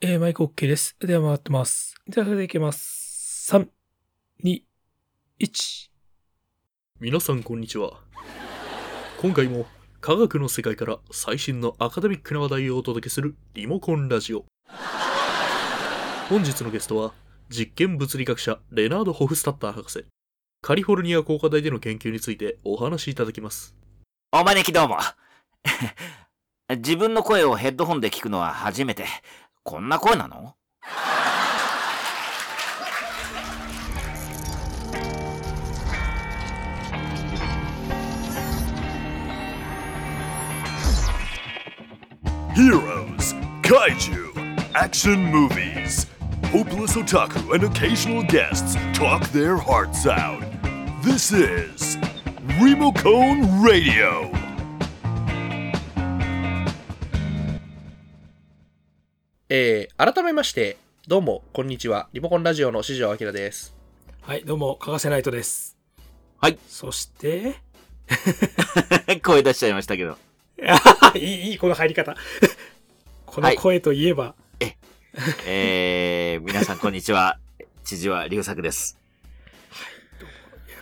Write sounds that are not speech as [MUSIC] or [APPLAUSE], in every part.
えー、マイク OK です。では回ってます。では、それでいきます。3、2、1。皆さんこんにちは今回も科学の世界から最新のアカデミックな話題をお届けするリモコンラジオ本日のゲストは実験物理学者レナード・ホフスタッター博士カリフォルニア工科大での研究についてお話しいただきますお招きどうも。[LAUGHS] 自分の声をヘッドホンで聞くのは初めて。こんな声なの Heroes, Kaiju, Action Movies. Hopeless otaku and occasional guests talk their hearts out. This is Remocone Radio. えー、改めましてどうもこんにちはリモコンラジオの四条明ですはい、どうも、かがせナイトです。はい。そして、[LAUGHS] 声出しちゃいましたけど。[LAUGHS] いい、いい、この入り方。[LAUGHS] この声といえば、えー、皆さんこんにちは。千々和龍作です。よ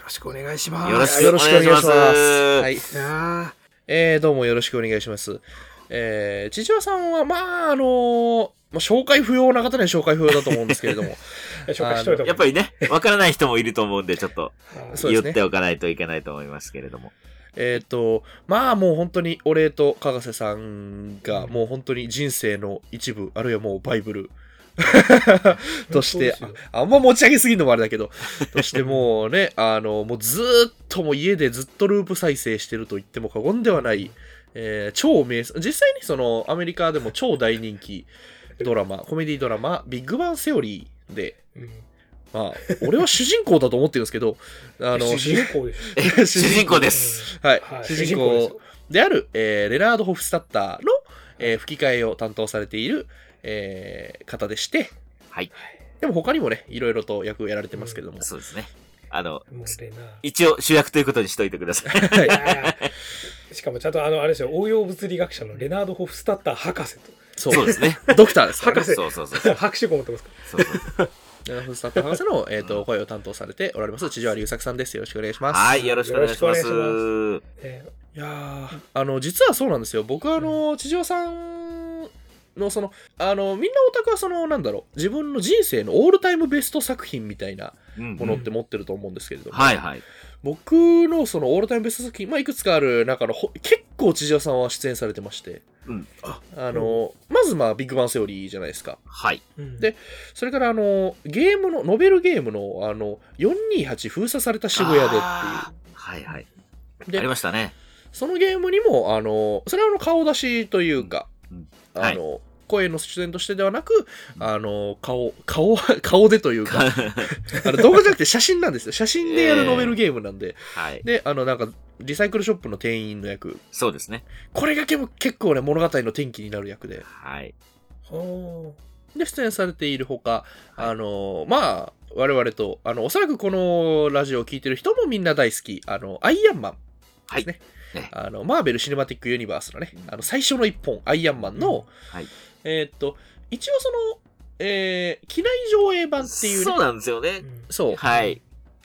ろしくお願いします。よろしくお願いしますはいいやえー、どうもよろしくお願いします。えー、千々和さんは、まあ、あのーまあ、紹介不要な方には紹介不要だと思うんですけれども、[LAUGHS] ー紹介しといたやっぱりね、わからない人もいると思うんで、ちょっと [LAUGHS] 言っておかないといけないと思いますけれども。えっと、まあもう本当にお礼とかがせさんがもう本当に人生の一部、あるいはもうバイブル。[LAUGHS] として、ああんま持ち上げすぎるのもあれだけど、としてもうね、あの、もうずーっともう家でずっとループ再生してると言っても過言ではない、えー超名作、実際にそのアメリカでも超大人気ドラマ、コメディドラマ、ビッグバンセオリーで、うんまあ、俺は主人公だと思ってるんですけど、あの、[LAUGHS] 主人公です。え主人公です。はい、はい主人公である、えーレナード・ホフスタッターの、えー吹き替えを担当されている、えー方でして、はい。でも他にもね、いろいろと役をやられてますけども。そうですね。あの、一応主役ということにしといてください。[LAUGHS] いやーしかもちゃんとあの、あれですよ、応用物理学者のレナード・ホフスタッター博士そそうですね。ドクターですからね。博士そうそうそう。と。博士号持ってますか？そうそうレナード・ホフスタッター博士の、えー、と声を担当されておられます、千々和龍作さんです。よろしくお願いします。はい、よろしくお願いします。よろしくお願いしえいやーあの、実はそうなんですよ。僕は、あの、千々和さんの、その、あの、みんなオタクは、その、なんだろう、自分の人生のオールタイムベスト作品みたいなうんものって持ってると思うんですけれども、はいはい。僕のそのオールタイムベスト作品、まあ、いくつかある中のほ結構千々和さんは出演されてまして、うん。あ。のまずまあビッグバンセオリーじゃないですか。はい。うん。でそれからあのゲームのノベルゲームのあの428封鎖された渋谷でっていう。はいはい。でありましたね。そのゲームにもあのそれはあの顔出しというか、うん。あの声の出演としてではなく、あの顔顔顔でというか [LAUGHS] あの動画じゃなくて写真なんですよ写真でやるノベルゲームなんで、はい。であのなんかリサイクルショップの店員の役そうですね。これが結構ね、物語の転機になる役で。はい。ほで、出演されているほか、あの、まあ、我々と、あの、おそらくこのラジオを聞いてる人もみんな大好き、あの、アイアンマンはい。ですね。ねあの、マーベル・シネマティック・ユニバースのね、あの、最初の一本、アイアンマンの、はい。えーっと、一応その、えー、機内上映版っていうね、そうなんですようね。そう、はい。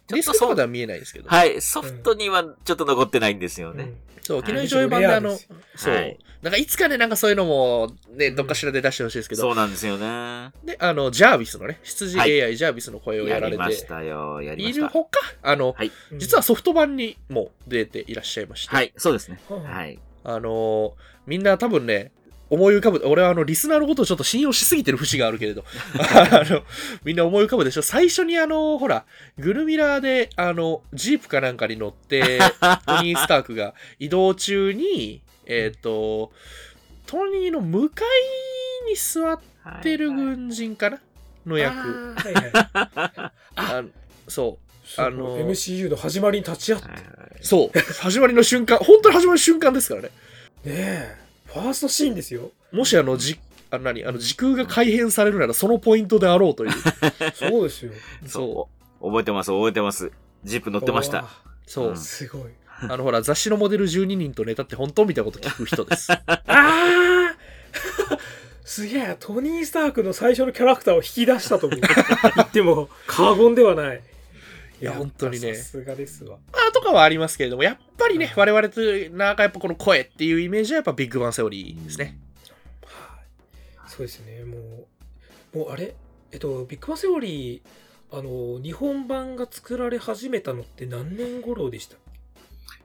ディスクとかでは見えないですけど、はい。ソフトにはちょっと残ってないんですようね。そう、機はい内上映版であの、そう、はいなんかいつかね、なんかそういうのも、ね、どっかしらで出してほしいですけど、そうなんですよね。で、あの、ジャービスのね、羊はい AI ジャービスの声をややられてりましたよ。やりました。いるほか、あの、はい。うん実はソフト版にも出ていらっしゃいまして、はい。そうですね。ははい。あのーみんな多分ね、思い浮かぶ、俺はあの、リスナーのことをちょっと信用しすぎてる節があるけれど、[LAUGHS] あの、みんな思い浮かぶでしょ最初にあの、ほら、グルミラーで、あの、ジープかなんかに乗って、[LAUGHS] トニー・スタークが移動中に、えっ、と、トニーの向かいに座ってる軍人かな？の役。あーはいはい [LAUGHS] あそう。あの MCU の始まりに立ち会ってそう。始まりの瞬間、本当に始まりの瞬間ですからね。えファーストシーンですよもしあの、じ、あの何、あの、時空が改変されるならそのポイントであろうという。[LAUGHS] そうですよそそう。覚えてます、覚えてます。ジープ乗ってました。わそううん。すごいあの、ほら、雑誌のモデル12人とネタって本当みたいなこと聞く人です。[LAUGHS] ああ [LAUGHS] すげえ、トニー・スタークの最初のキャラクターを引き出したと言っても過言ではない。いや本当にねさすがですわ。まあとかはありますけれども、やっぱりね、我々となんかやっぱこの声っていうイメージはやっぱビッグバンセオリーですね。はい。そうですね。もう、もうあれ？えっと、ビッグバンセオリー、あの、日本版が作られ始めたのって何年頃でした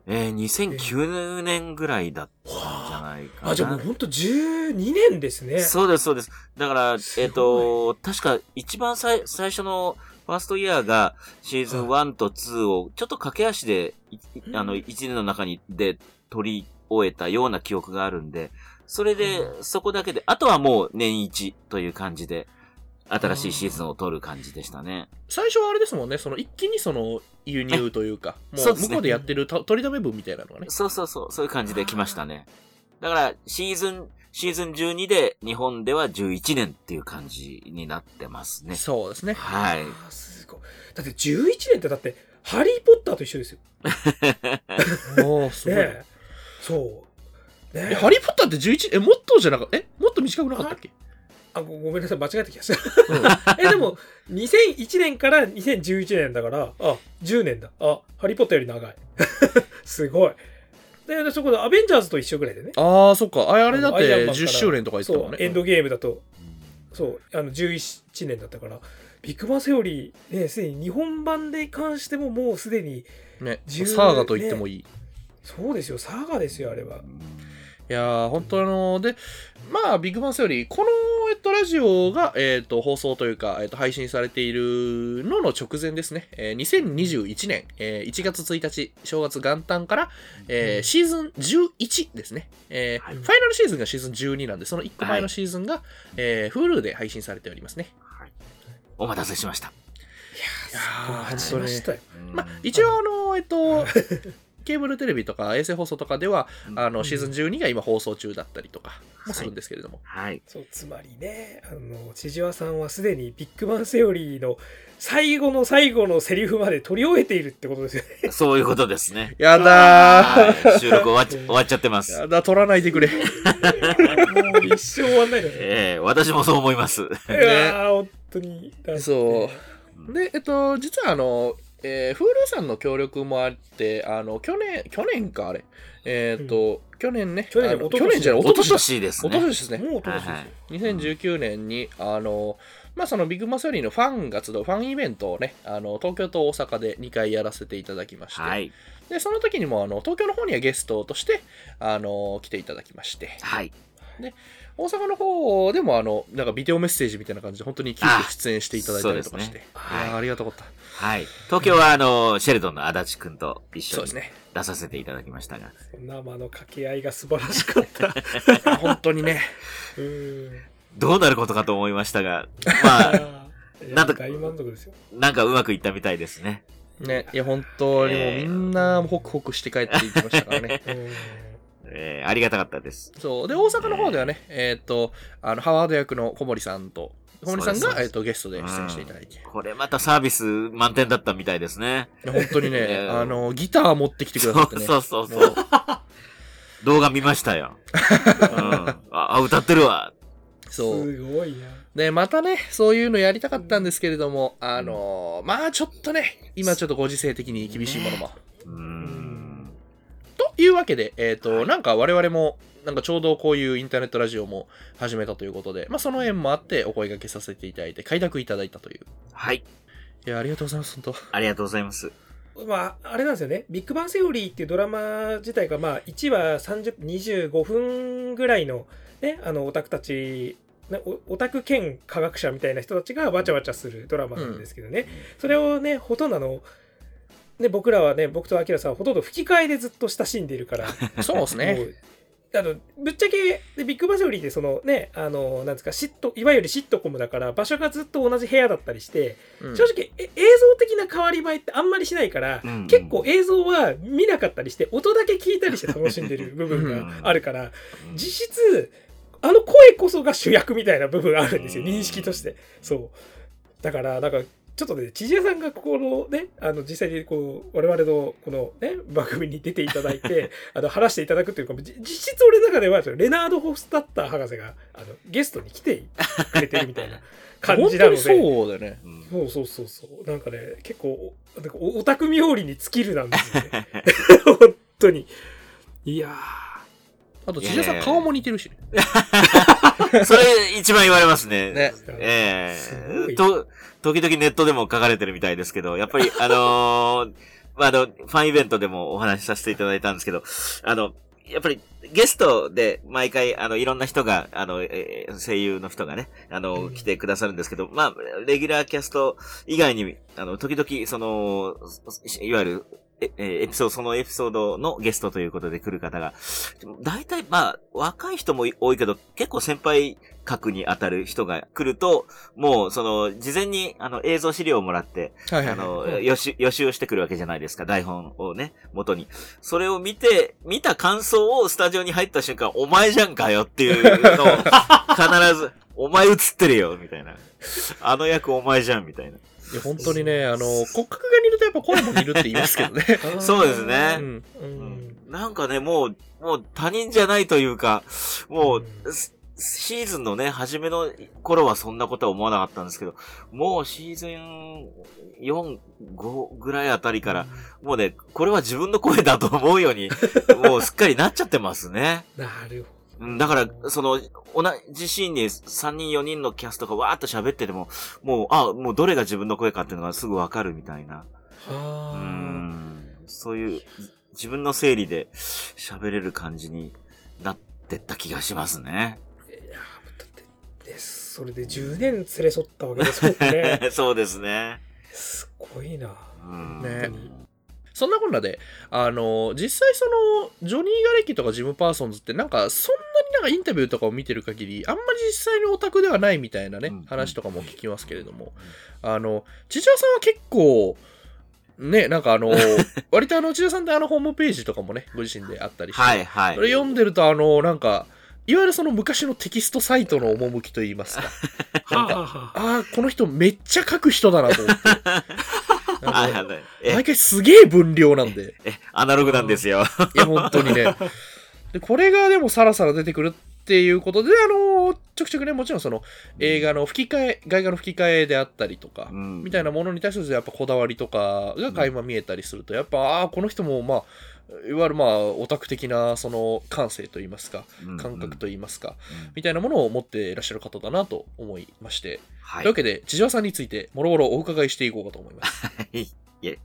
えー、2009年ぐらいだったんじゃないかな。あ、じゃあもうほんと12年ですね。そうです、そうです。だから、えっ、と、確か一番最最初のファーストイヤーがシーズン1と2をちょっと駆け足で、あの、1年の中にで取り終えたような記憶があるんで、それで、そこだけで、あとはもう年一という感じで、新しいシーズンを取る感じでしたね。最初はあれですもんね、その一気にその輸入というか、[LAUGHS] もそう向こうでやってると取りだめ分みたいなのがね。そうそうそう、そういう感じで来ましたね。だから、シーズン、シーズン12で日本では11年っていう感じになってますね。そうですね。はい。すごい。だって11年ってだって、ハリー・ポッターと一緒ですよ。[LAUGHS] もうすごい。ねえそう。ねえ、ハリー・ポッターって11、え、もっとじゃなかった、え、もっと短くなかったっけ？あごごめんなさい、間違えた気がする。[LAUGHS] え、でも、2001年から2011年だから、あ、10年だ。あ、ハリー・ポッターより長い。[LAUGHS] すごい。で、でそこでアベンジャーズと一緒ぐらいでね。ああ、そっか。あれあれだってアイアンマンから10周年とか言ってたそう、もんね。エンドゲームだと、そう、あの、11年だったから、ビッグバンセオリー、ね、すでに日本版で関してももうすでに、ね。10サーガと言ってもいい。そうですよ、サーガですよ、あれは。いやー、本当あので、まあ、ビッグバンセオリー、この、えっと、ラジオが、えっと、放送というか、えっと、配信されているのの直前ですね。えー2021年、えー1月1日、正月元旦から、えーシーズン11ですね。えーはいファイナルシーズンがシーズン12なんで、その1個前のシーズンが、えー Hulu で配信されておりますね。はいお待たせしました。いやーー、勝ちましたよ。まあ、一応、あの、えっと、[LAUGHS] ケーブルテレビとか衛星放送とかでは、あの、シーズン12が今放送中だったりとかもするんですけれども。はい。そう、つまりね、あの、千々和さんはすでにビッグバンセオリーの最後の最後のセリフまで取り終えているってことですよね。[LAUGHS] そういうことですね。やだーはい収録終わっちゃ終わっちゃってます。やだ、取らないでくれ。[LAUGHS] もう一生終わんない。ええ私もそう思います。いやー、本当に。そう。で、えっと、実はあの、えー、Hulu さんの協力もあって、あの、去年、去年か、あれ。えっと、去年ね。去年去年じゃない、おと。としですね。一昨年ですね。もうおととしですよ。はい2019年に、あの、まあ、そのビッグマスよりのファンが集うファンイベントをね、あの、東京と大阪で2回やらせていただきまして、はい。で、その時にも、あの、東京の方にはゲストとして、あの、来ていただきまして、はい。大阪の方でも、あの、なんかビデオメッセージみたいな感じで、本当に急遽出演していただいたりとかして、ねありがたかった。はい。東京は、あの、シェルドンの足立くんと一緒にそうですね。出させていただきましたが。生の掛け合いが素晴らしかった。[LAUGHS] 本当にね。うーん。どうなることかと思いましたが、[LAUGHS] まあ、なんと大満足ですよ。なんかうまくいったみたいですね。ね、いや、本当にもうみんな、ホクホクして帰っていきましたからね。うんえーありがたかったです。そう。で、大阪の方ではね、えーっと、あの、ハワード役の小森さんと、小森さんが、えーっと、ゲストで出演していただいて。いこれまたサービス満点だったみたいですね。や本当にいね、[LAUGHS] やあの、ギター持ってきてくださってね。そうそうそうもそう。動画見ましたよ。うん、あ、あ歌ってるわ。そう。すごいな。で、またね、そういうのやりたかったんですけれども、あのーまあちょっとね、今ちょっとご時世的に厳しいものも。うーん。というわけで、えっ、と、なんか我々も、なんかちょうどこういうインターネットラジオも始めたということで、まあその縁もあってお声掛けさせていただいて、快諾いただいたという。はい。いや、ありがとうございます、本当。ありがとうございます。まあ、あれなんですよね。ビッグバンセオリーっていうドラマ自体が、まあ、1話30 25分ぐらいの、ね、あの、オタクたち、オタク兼科学者みたいな人たちがわちゃわちゃするドラマなんですけどね。それをね、ほとんどあの、ね、僕らはね、僕とアキラさんはほとんど吹き替えでずっと親しんでいるから、[LAUGHS] そうですね。あのぶっちゃけでビッグバンセオリーってそのねあのなんですかシットいわゆるシットコムだから場所がずっと同じ部屋だったりして、うん。正直え映像的な変わり映えってあんまりしないから、うん。結構映像は見なかったりして音だけ聞いたりして楽しんでる [LAUGHS] 部分があるから実質あの声こそが主役みたいな部分があるんですようん。認識として。そう。だからなんかちょっとね、千々屋さんがここのね、あの、実際にこう、我々のこのね、番組に出ていただいて、[LAUGHS] あの、話していただくというか、じ実質俺の中では、レナード・ホフスタッター博士が、あの、ゲストに来てくれてるみたいな [LAUGHS] 感じなので。そうだよね。うんそうそうそうそう。なんかね、結構、おなんかおオタク冥利に尽きるなんですよね。[LAUGHS] 本当に。いやあと、千々さん顔も似てるしね。[LAUGHS] それ一番言われますね。ね。ー。ええと、時々ネットでも書かれてるみたいですけど、やっぱり、[LAUGHS] あのーまあ、あの、ファンイベントでもお話しさせていただいたんですけど、あの、やっぱりゲストで毎回、あの、いろんな人が、あの、えー声優の人がね、あの、うん来てくださるんですけど、まあ、レギュラーキャスト以外に、あの、時々、その、いわゆる、ええーエピソード、そのエピソードのゲストということで来る方が、大体、まあ、若い人も多いけど、結構先輩格に当たる人が来ると、もう、その、事前に、あの、映像資料をもらって、はいはいはい。あの、うん予習、予習をしてくるわけじゃないですか、台本をね、元に。それを見て、見た感想をスタジオに入った瞬間、お前じゃんかよっていうのを、必ず、[LAUGHS] お前映ってるよ、みたいな。あの役お前じゃん、みたいな。いや、本当にね、あの、骨格が似るとやっぱ声も似るって言いますけどね。[LAUGHS] そうですねうん。うん。なんかね、もう、もう他人じゃないというか、もう、シーズンのね、初めの頃はそんなことは思わなかったんですけど、もうシーズン4、5ぐらいあたりから、もうね、これは自分の声だと思うように、もうすっかりなっちゃってますね。[LAUGHS] なるだから、その、同じシーンに3人4人のキャストがわーっと喋ってても、もう、あ、もうどれが自分の声かっていうのがすぐわかるみたいな。ど。うはあ。ん。そういう、自分の整理で喋れる感じになってった気がしますね。いやだってでそれで10年連れ添ったわけですもんね [LAUGHS] そうですね。すごいなうん。ねそんなこんなで、あの、実際その、ジョニー・ガレキとかジム・パーソンズってなんか、そんなになんかインタビューとかを見てる限り、あんまり実際にオタクではないみたいなね、うん話とかも聞きますけれども、あの、千々さんは結構、ね、なんかあの、[LAUGHS] 割とあの、千々さんってあの、ホームページとかもね、ご自身であったりして、はいはい。それ読んでるとあの、なんか、いわゆるその昔のテキストサイトの趣といいますか、なんか [LAUGHS] ああ、この人めっちゃ書く人だなと思って。[LAUGHS] あのはいはいえ毎、回すげえ分量なんで。え、アナログなんですよ。いや、本当にね。で、これがでもさらさら出てくるっていうことで、あのちょくちょくね、もちろんその映画の吹き替え、外画の吹き替えであったりとか、うん。みたいなものに対するやっぱこだわりとかが垣間見えたりすると、やっぱ、ああ、この人もまあ、いわゆるまあ、オタク的なその感性といいますか、感覚といいますか、うん。みたいなものを持っていらっしゃる方だなと思いまして、はい。というわけで、千々さんについて、もろもろお伺いしていこうかと思います。い。え。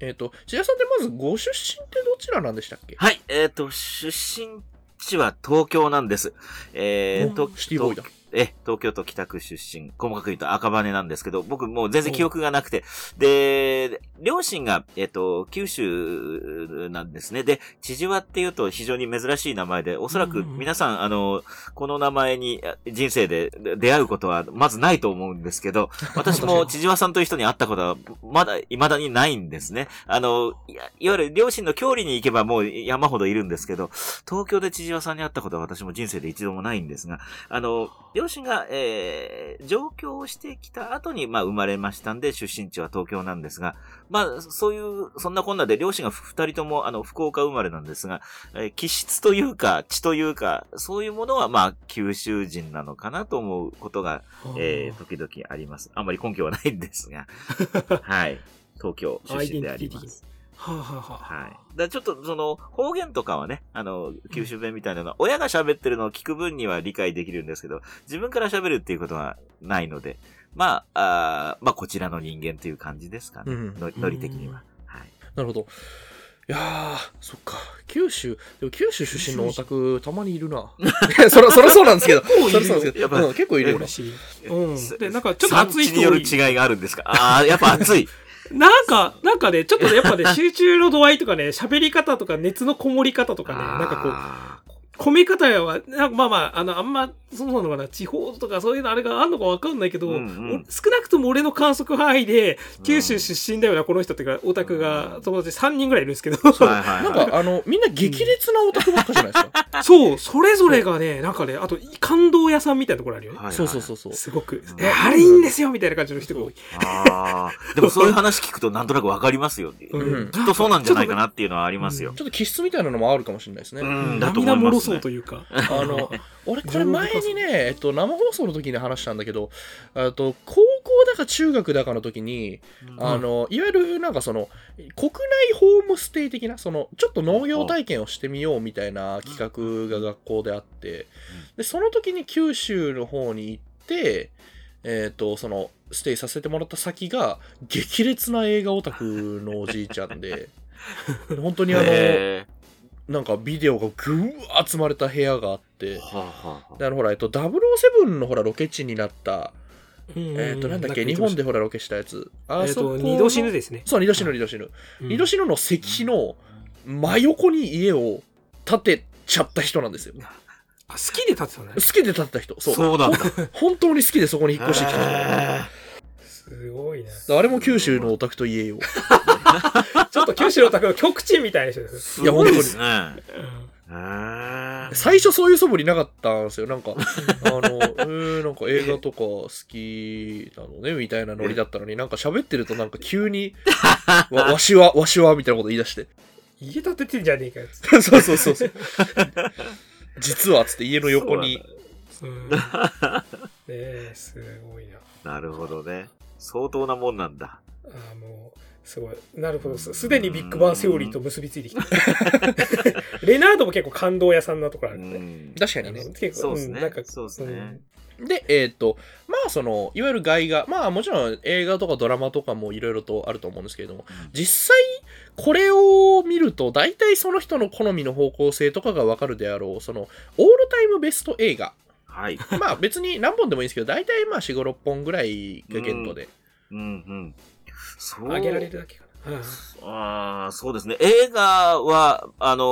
えっと、千々さんってまずご出身ってどちらなんでしたっけ？はい、えっ、と、出身ちは東京なんです。えー、とシティボーイだ。え、東京都北区出身、細かく言うと赤羽なんですけど、僕もう全然記憶がなくて、で、両親が、えっ、と、九州なんですね。で、千々和っていうと非常に珍しい名前で、おそらくうんうん皆さん、あの、この名前にあ人生で出会うことはまずないと思うんですけど、[LAUGHS] 私も千々和さんという人に会ったことはまだ未だにないんですね。あの、いわゆる両親の郷里に行けばもう山ほどいるんですけど、東京で千々和さんに会ったことは私も人生で一度もないんですが、あの、両親が、えー、上京をしてきた後に、まあ、生まれましたんで、出身地は東京なんですが、まあ、そういう、そんなこんなで、両親が二人とも、あの、福岡生まれなんですが、えー気質というか、血というか、そういうものは、まあ、九州人なのかなと思うことが、えー、時々あります。あんまり根拠はないんですが、[LAUGHS] はい。東京出身であります。はあ、はあはい。だからちょっとその方言とかはね、あの、九州弁みたいなのは、親が喋ってるのを聞く分には理解できるんですけど、自分から喋るっていうことはないので、まあ、あーまあこちらの人間という感じですかね。うんのノリ的には。はい。なるほど。いやー、そっか。九州、でも九州出身のオタク、たまにいるな。[LAUGHS] そら、そらそうなんですけど。構いるよそらそうなんですけど。やっぱうん結構いるよ。うんす。で、なんかちょっと熱い産地による違いがあるんですか？ああ、やっぱ熱い。なんか、なんかね、ちょっとねやっぱね、集中の度合いとかね、喋り方とか熱のこもり方とかね、なんかこう、込め方は、なんかまあまあ、あの、あんま、そうなのかな、地方とかそういうのあれがあるのかわかんないけど、うんうんお少なくとも俺の観測範囲で、九州出身だよな、この人っていうか、オタクが、友達3人ぐらいいるんですけど、はいはいはい。なんか、あの、みんな激烈なオタクばっかじゃないですか。そう、それぞれがね、なんかね、あと、感動屋さんみたいなところあるよね。はいはいそうそうそうそう。すごくん。え、あれいいんですよみたいな感じの人が多い。ああ。でもそういう話聞くとなんとなくわかりますよ。うんきっとそうなんじゃないかなっていうのはありますよ。ちょっと気質みたいなのもあるかもしれないですね。うん、だと思います、というか。[LAUGHS] あの、俺これ前にね、えっと、生放送の時に話したんだけど、あと、高校だか中学だかの時に、あの、いわゆるなんかその、国内ホームステイ的な、その、ちょっと農業体験をしてみようみたいな企画が学校であって、で、その時に九州の方に行って、えっ、と、その、ステイさせてもらった先が、激烈な映画オタクのおじいちゃんで、[LAUGHS] 本当にあの、へなんかビデオがぐーわー積まれた部屋があってー、はあはあはであのほら、えっと、007のほらロケ地になった、えっと、なんだっけ、日本でほらロケしたやつ。あえっ、、そこと二度死ぬですね。そう、二度死ぬ、二度死ぬ。うん二度死ぬの石碑の真横に家を建てちゃった人なんですよ。あ好きで建てたのね好。きで建てた人。そう。そうなんだ。[LAUGHS] 本当に好きでそこに引っ越してきた。すごいな。らあれも九州のお宅と言えよう。[LAUGHS] ちょっと九州の宅の極地みたいな人です。いですね。うんへー最初そういう素振りなかったんですよ。なんか、[LAUGHS] あの、えー、なんか映画とか好きなのね、みたいなノリだったのに、なんか喋ってるとなんか急に、[LAUGHS] わわしは、わしは、みたいなこと言い出して。家建ててんじゃねえかよつって。そうそうそうそう。実は、つって家の横に。うんねえ、すごいな。なるほどね。相当なもんなんだ。ああ、もう、すごい。なるほど。すすでにビッグバンセオリーと結びついてきた。[LAUGHS] レナードも結構感動屋さんなところあうるね。ん。確かにね。結構、そうですねんなんか、そうですねで、えっ、と、まあ、その、いわゆる外画、まあ、もちろん映画とかドラマとかもいろいろとあると思うんですけれども、実際、これを見ると、大体その人の好みの方向性とかがわかるであろう、その、オールタイムベスト映画。はい。まあ、別に何本でもいいんですけど、大体まあ、4、5、6本ぐらいが限度で。うんうん。そう。あげられるだけかな。うんああ、そうですね。映画は、あの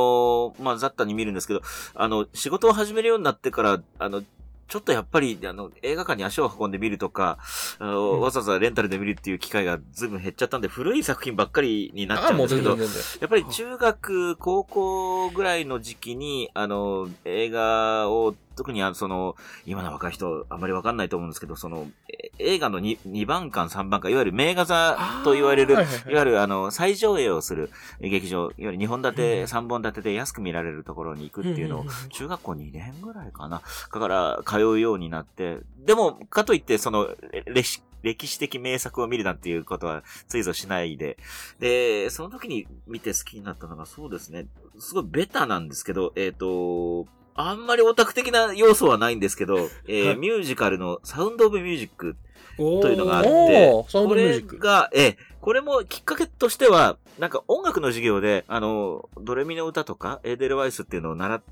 ーまあ、雑多に見るんですけど、あの、仕事を始めるようになってから、あの、ちょっとやっぱり、あの、映画館に足を運んで見るとか、あのうんわざわざレンタルで見るっていう機会がずいぶん減っちゃったんで、古い作品ばっかりになっちゃうんですけど。やっぱり中学、高校ぐらいの時期に、あの、映画を、特にあの、その、今の若い人、あんまりわかんないと思うんですけど、その、え映画の 2, 2番館、3番館、いわゆる名画座と言われる、はいわゆるあの、最上映をする劇場、いわゆる2本立うんて、3本立てで安く見られるところに行くっていうのを中学校2年ぐらいかな。だから、通うようになって、でも、かといって、その、歴史、歴史的名作を見るなんていうことはついぞしないで。で、その時に見て好きになったのがそうですね。すごいベタなんですけど、えっ、と、あんまりオタク的な要素はないんですけど、えーはいミュージカルのサウンドオブミュージックというのがあってこれ。が、ええ、これもきっかけとしては、なんか音楽の授業で、あの、ドレミの歌とか、エーデルワイスっていうのを習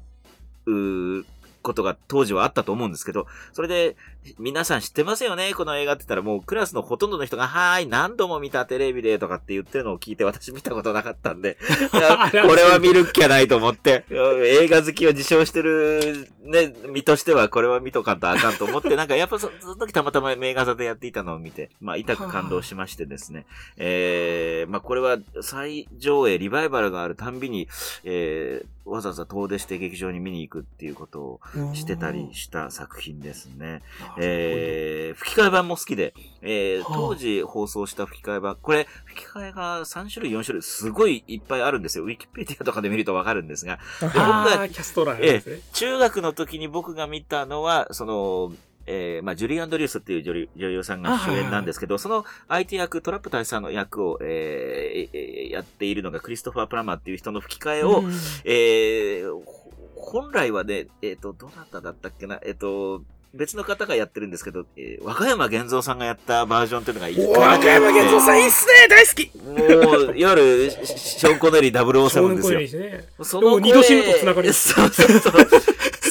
うことが当時はあったと思うんですけど、それで、皆さん知ってますよね？この映画って言ったらもうクラスのほとんどの人が、はーい、何度も見たテレビでとかって言ってるのを聞いて私見たことなかったんで、[LAUGHS] これは見るっきゃないと思って、映画好きを自称してるね、身としてはこれは見とかんとあかんと思って、[LAUGHS] なんかやっぱそその時たまたま名画座でやっていたのを見て、まあ痛く感動しましてですね、えー、まあこれは再上映、リバイバルがあるたんびに、えー、わざわざ遠出して劇場に見に行くっていうことをしてたりした作品ですね。えー、吹き替え版も好きで、えー、はあ当時放送した吹き替え版、これ、吹き替えが3種類、4種類、すごいいっぱいあるんですよ。ウィキペディアとかで見るとわかるんですが、あ僕がーキャストラーですね。中学の時に僕が見たのは、その、えー、まあ、ジュリー・アンドリュースっていう女優女優さんが主演なんですけど、その相手役、トラップ大佐の役を、えーえーやっているのがクリストファー・プラマーっていう人の吹き替えを、うんえーほ本来はね、えっ、と、どなただったっけな、えっ、と、別の方がやってるんですけど、えー和歌山源三さんがやったバージョンっていうのがいい和歌山源三さんいいっすね大好きもう、いわゆる、シショーン・コネリー007ですよ少年コネリー。ですね。そでも二度死ぬと繋がりますそうそうそう。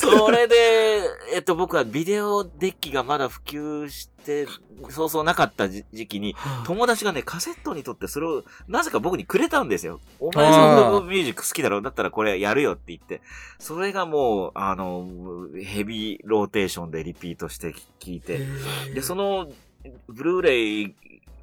それで、えっと、僕はビデオデッキがまだ普及して、そうそうなかった時時期に、友達がね、カセットにとってそれを、なぜか僕にくれたんですよ。お前サウンドミュージック好きだろ？だったらこれやるよって言って。それがもう、あの、ヘビーローテーションでリピートして聞いて。で、その、ブルーレイ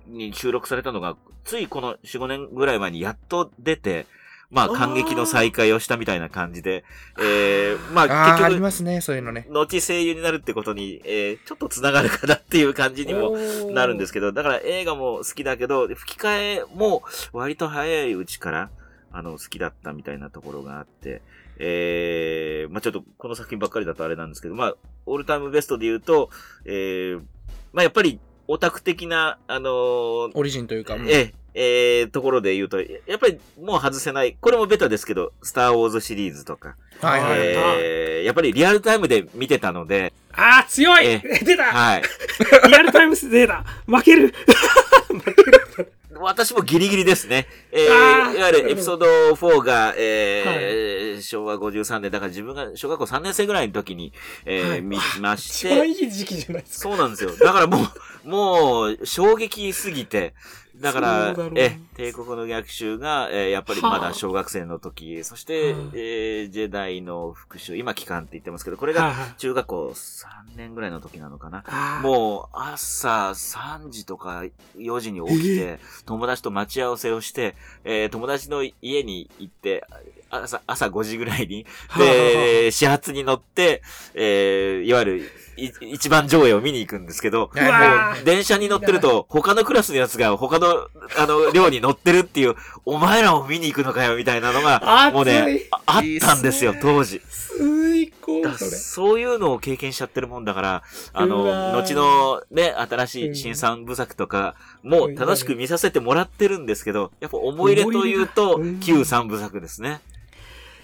に収録されたのが、ついこの4、5年ぐらい前にやっと出て、まあ、感激の再会をしたみたいな感じで、えー、まあ、ああ、あ結局、りますね、そういうのね。後声優になるってことに、えー、ちょっと繋がるかなっていう感じにもなるんですけど、だから映画も好きだけど、吹き替えも割と早いうちから、あの、好きだったみたいなところがあって、えー、まあちょっとこの作品ばっかりだとあれなんですけど、まあオールタイムベストで言うと、えー、まあやっぱりオタク的な、あのーオリジンというか。うんええ、えー、ところで言うと、やっぱりもう外せない、これもベタですけど、スターウォーズシリーズとか、はいはい。えー、やっぱりリアルタイムで見てたので、あー、強い。え [LAUGHS] 出た。はい。[LAUGHS] リアルタイムスデーだ負ける。私もギリギリですね。えあーー、いわゆるエピソード4が、えー昭和53年、だから自分が小学校3年生ぐらいの時に、えーはい。見まし一番て、いい時期じゃないですか。そうなんですよ。だからもう、もう、衝撃すぎて、だからえ、帝国の逆襲が、えーやっぱりまだ小学生の時、そして、はあ。えージェダイの復讐、今期間って言ってますけど、これが中学校3年ぐらいの時なのかな。あー。もう朝3時とか4時に起きて、友達と待ち合わせをして、えー友達の家に行って、朝、朝5時ぐらいに、[LAUGHS] で、始発に乗って、えーいわゆる、い一番上映を見に行くんですけど、もう電車に乗ってると、他のクラスのやつが他の、あの、寮に乗ってるっていう、お前らも見に行くのかよ、みたいなのが、もう熱ねい、ああったんですよ、当時。最そういうのを経験しちゃってるもんだから、あの、後のね、新しい新三部作とかもうん。楽しく見させてもらってるんですけど、やっぱ思い入れというと旧三部作ですね。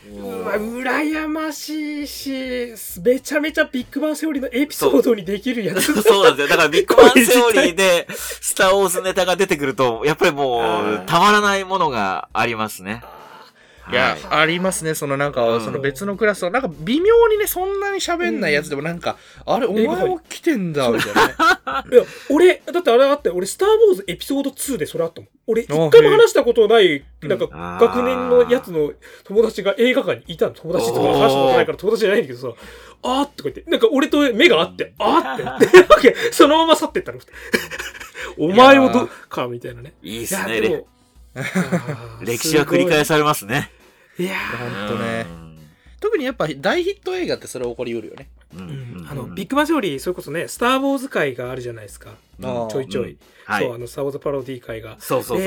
もうわ、羨ましいし、めちゃめちゃビッグバンセオリーのエピソードにできるやつ。[LAUGHS] そうなんですよ。だからビッグバンセオリーで、スターウォーズネタが出てくると、やっぱりもあうー、たまらないものがありますね。いや、はありますね、そのなんか、うんその別のクラスの、なんか微妙にね、そんなに喋んないやつでもなんか、あれ、お前も来てんだ、みたいなね。[LAUGHS] いや、俺、だってあれあって、俺、スター・ウォーズエピソード2でそれあったもん。俺、一あ回も話したことない、なんか、学年のやつの友達が映画館にいたの。友達とか話したことないから友達じゃないんだけどさ、あーってこう言って、なんか俺と目があって、あーってなって、[LAUGHS] わけそのまま去ってったの。お前をど、か、みたいなね。いいっすね。[LAUGHS] 歴史は繰り返されますね。いいやほんとね。特にやっぱ大ヒット映画ってそれ起こりうるよね。うん。ーうんうんあの、ビッグバンセオリー、それこそね、スター・ウォーズ会があるじゃないですか。ちょいちょい。はいそう、あの、スター・ウォーズパロディ会が。そうそう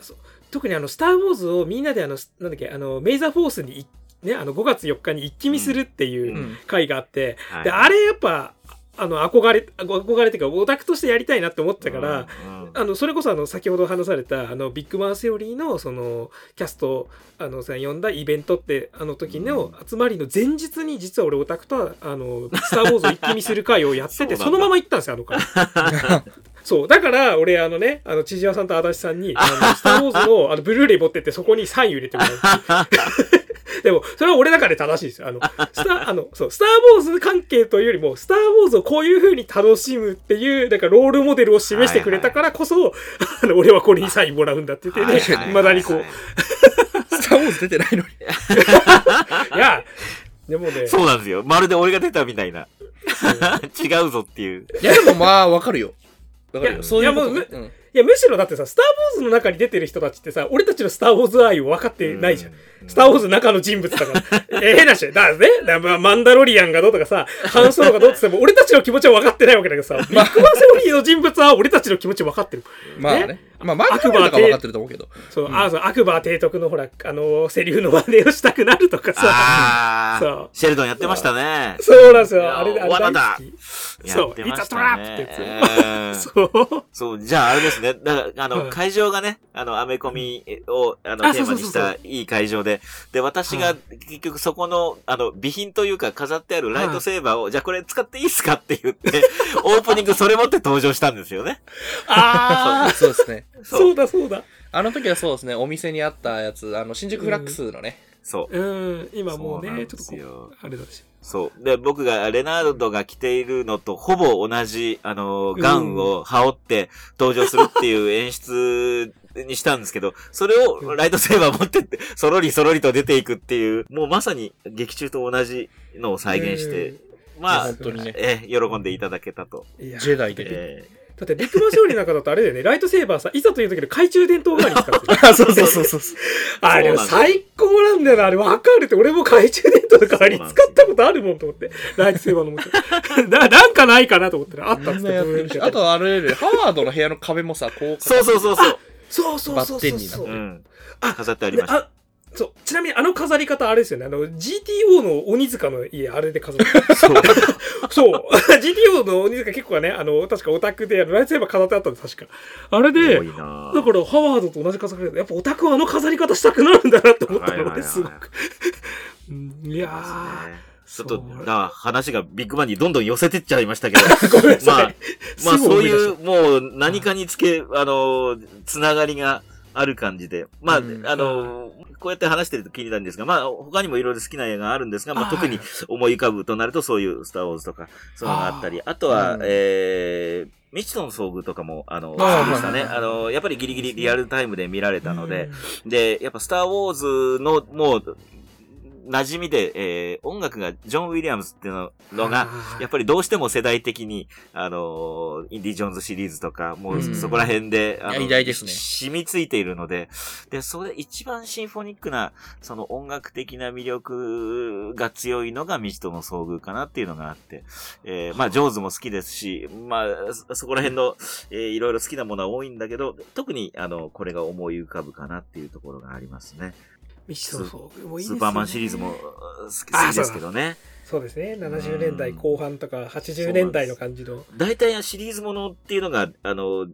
そう特にあの、スター・ウォーズをみんなであの、なんだっけ、あの、メイザー・フォースにい、ね、あの、5月4日に一気見するっていううん会があって、はいで、あれやっぱ、あの、憧れ、あ憧れっていうか、オタクとしてやりたいなって思ってたから、あの、それこそあの、先ほど話された、あの、ビッグバンセオリーの、その、キャスト、あの、さん呼んだイベントって、あの時の集まりの前日に、実は俺オタクと、あの、スター・ウォーズを一気見する会をやってて、[LAUGHS] そのまま行ったんですよ、あの会。[LAUGHS] そう。だから、俺、あのね、あの、千々和さんと足立さんに、あの、スター・ウォーズの、あの、ブルーレイ持ってって、そこにサイン入れてもらう。[LAUGHS] でも、それは俺の中で正しいですよ。あの、スター、[LAUGHS] あの、そう、スター・ウォーズ関係というよりも、スター・ウォーズをこういう風に楽しむっていう、なんか、ロールモデルを示してくれたからこそ、[LAUGHS] あの、俺はこれにサインもらうんだって言ってね、はいはい未だにこう、はい [LAUGHS] スター・ウォーズ出てないのに。いや、でもね、そうなんですよ。まるで俺が出たみたいな。違うぞっていう。いや、でもまあ、わかるよ。わかるいやよ。そういうこといやね。うんいや、むしろだってさ、スター・ウォーズの中に出てる人たちってさ、俺たちのスター・ウォーズ愛を分かってないじゃん。スター・ウォーズの中の人物だから。ええ変なし。だね、だまあマンダロリアンがどうとかさ、ハンソロがどうって言っても、俺たちの気持ちは分かってないわけだけどさ、ビッグバンセオリーの人物は俺たちの気持ち分かってる。まあね。まあ、マークとか分かってると思うけど。そう、あそう、アクバー提督のほら、あの、セリフの真似をしたくなるとかさ。ああそう、シェルドンやってましたね。そうなんですよ。あれ、あれ大好き。そうやってまし It's a た trap ねってやつそう。そう、じゃああれですね。だから、あの、はい会場がね、あの、アメコミを、あの、あテーマにしたいい会場で、で、私が結局そこの、あの、備品というか飾ってあるライトセーバーを、じゃあこれ使っていいっすかって言って、[LAUGHS] オープニングそれ持って登場したんですよね。ああ、[LAUGHS] そうですね。そうだそうだ。あの時はそうですね、お店にあったやつ、あの、新宿フラックスのね。そう。うん、今もうね、ちょっとこう、あれだし。そう。で、僕が、レナードが着ているのとほぼ同じ、あの、ガウンを羽織って登場するっていう演出にしたんですけど、それをライトセーバー持ってって、そろりそろりと出ていくっていう、もうまさに劇中と同じのを再現して、まあ本、当にねええ、喜んでいただけたと。いやジェダイで。えだってビッグバンセオリーなんかだとあれだよね、ライトセーバーさ、いざという時の懐中電灯代わりに使ってる。[LAUGHS] あ、そうそうそうそう。あれ最高なんだよな、あれわかるって、俺も懐中電灯の代わりに使ったことあるもんと思って、ライトセーバーのもと。な、なんかないかなと思ったら、あったっつってあとあれで、ハワードの部屋の壁もさ、こう、えそうそうそうそう。そうそうそうそうそう。バッテンになってうん。あ飾ってありました。あそう。ちなみにあの飾り方あれですよね。あの、GTO の鬼塚の家、あれで飾ってそう。そう。[LAUGHS] GTO [LAUGHS] の鬼塚結構ね、あの、確かオタクで、ライトセーバー飾ってあったんです、確か。あれでだからハワードと同じ飾り方やっぱオタクはあの飾り方したくなるんだなって思ったので、すごく。うんいやー。ねちょっと、そうだから話がビッグバンにどんどん寄せてっちゃいましたけど、ごめんなさい。まあ、まあそういう、もう何かにつけ、あの、つながりがある感じで、まあ、うんあの、こうやって話してると気になるんですが、まあ、他にもいろいろ好きな映画があるんですが、まあ、あ特に思い浮かぶとなるとそういうスターウォーズとか、そういうのがあったり、あとはうん、えー、未知との遭遇とかも、あの、好きでしたね。あの、やっぱりギリギリリアルタイムで見られたので、で、やっぱスター・ウォーズの、もう、馴染みで、えー音楽がジョン・ウィリアムズっていうののが、やっぱりどうしても世代的に、あのーインディ・ジョーンズシリーズとか、もううん。そこら辺で、あいや偉大ですね。染みついているので、で、それ一番シンフォニックな、その音楽的な魅力が強いのが未知との遭遇かなっていうのがあって、えーまあ、ジョーズも好きですし、まあ、そそこら辺の、えーいろいろ好きなものは多いんだけど、特に、あの、これが思い浮かぶかなっていうところがありますね。ミシソの遭遇もいねスーパーマンシリーズも好きですけどね。そうですね。70年代後半とか80年代の感じの。大体シリーズものっていうのが、あの、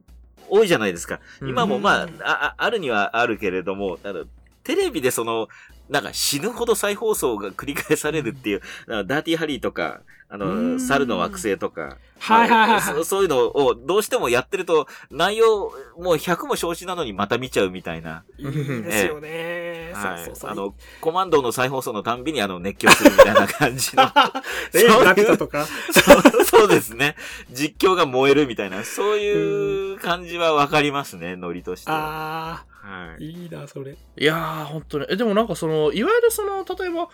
多いじゃないですか。今もまあ、うんあ、ああるにはあるけれども、あの、テレビでその、なんか死ぬほど再放送が繰り返されるっていう、ダーティーハリーとか、あうんの、猿の惑星とか、はいはいはいはいそそういうのをどうしてもやってると、内容、もう100も承知なのにまた見ちゃうみたいな。いいですよね。はいそうそう。あの、コマンドの再放送のたんびにあの、熱狂するみたいな感じの。ね、そういうラピュタとか。そうそうですね。実況が燃えるみたいな、そういう感じはわかりますね、ノリとしては。あはいー、いいな、それ。いやー、本当に。え、でもなんかその、いわゆるその、例えば、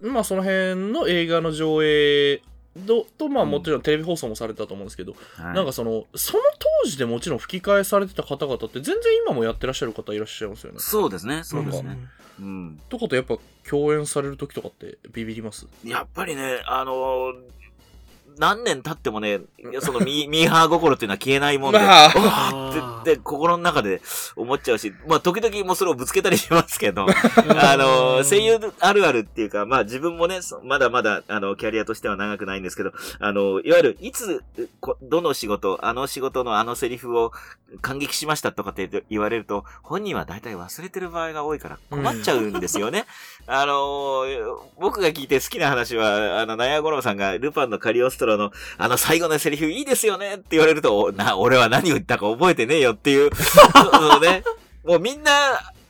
まあその辺の映画の上映と、とまあもちろんテレビ放送もされてたと思うんですけど、はいなんかその、その当時でもちろん吹き替えされてた方々って全然今もやってらっしゃる方いらっしゃいますよね。そうですね、そうですね。うん。とかとやっぱ共演される時とかってビビります？やっぱりね、あのー何年経ってもね、そのミーミーハー心っていうのは消えないもんで、まあ。ってって心の中で思っちゃうし、まあ時々もうそれをぶつけたりしますけど、あの、声優あるあるっていうか、まあ自分もね、そまだまだ、あの、キャリアとしては長くないんですけど、あの、いわゆる、いつ、こどの仕事、あの仕事のあのセリフを感激しましたとかって言われると、本人は大体忘れてる場合が多いから困っちゃうんですよね。[LAUGHS] あの、僕が聞いて好きな話は、あの、ナヤゴロウさんがルパンのカリオストロの、あの最後のセリフいいですよねって言われると、おな、俺は何を言ったか覚えてねえよっていう、そうね。もうみんな、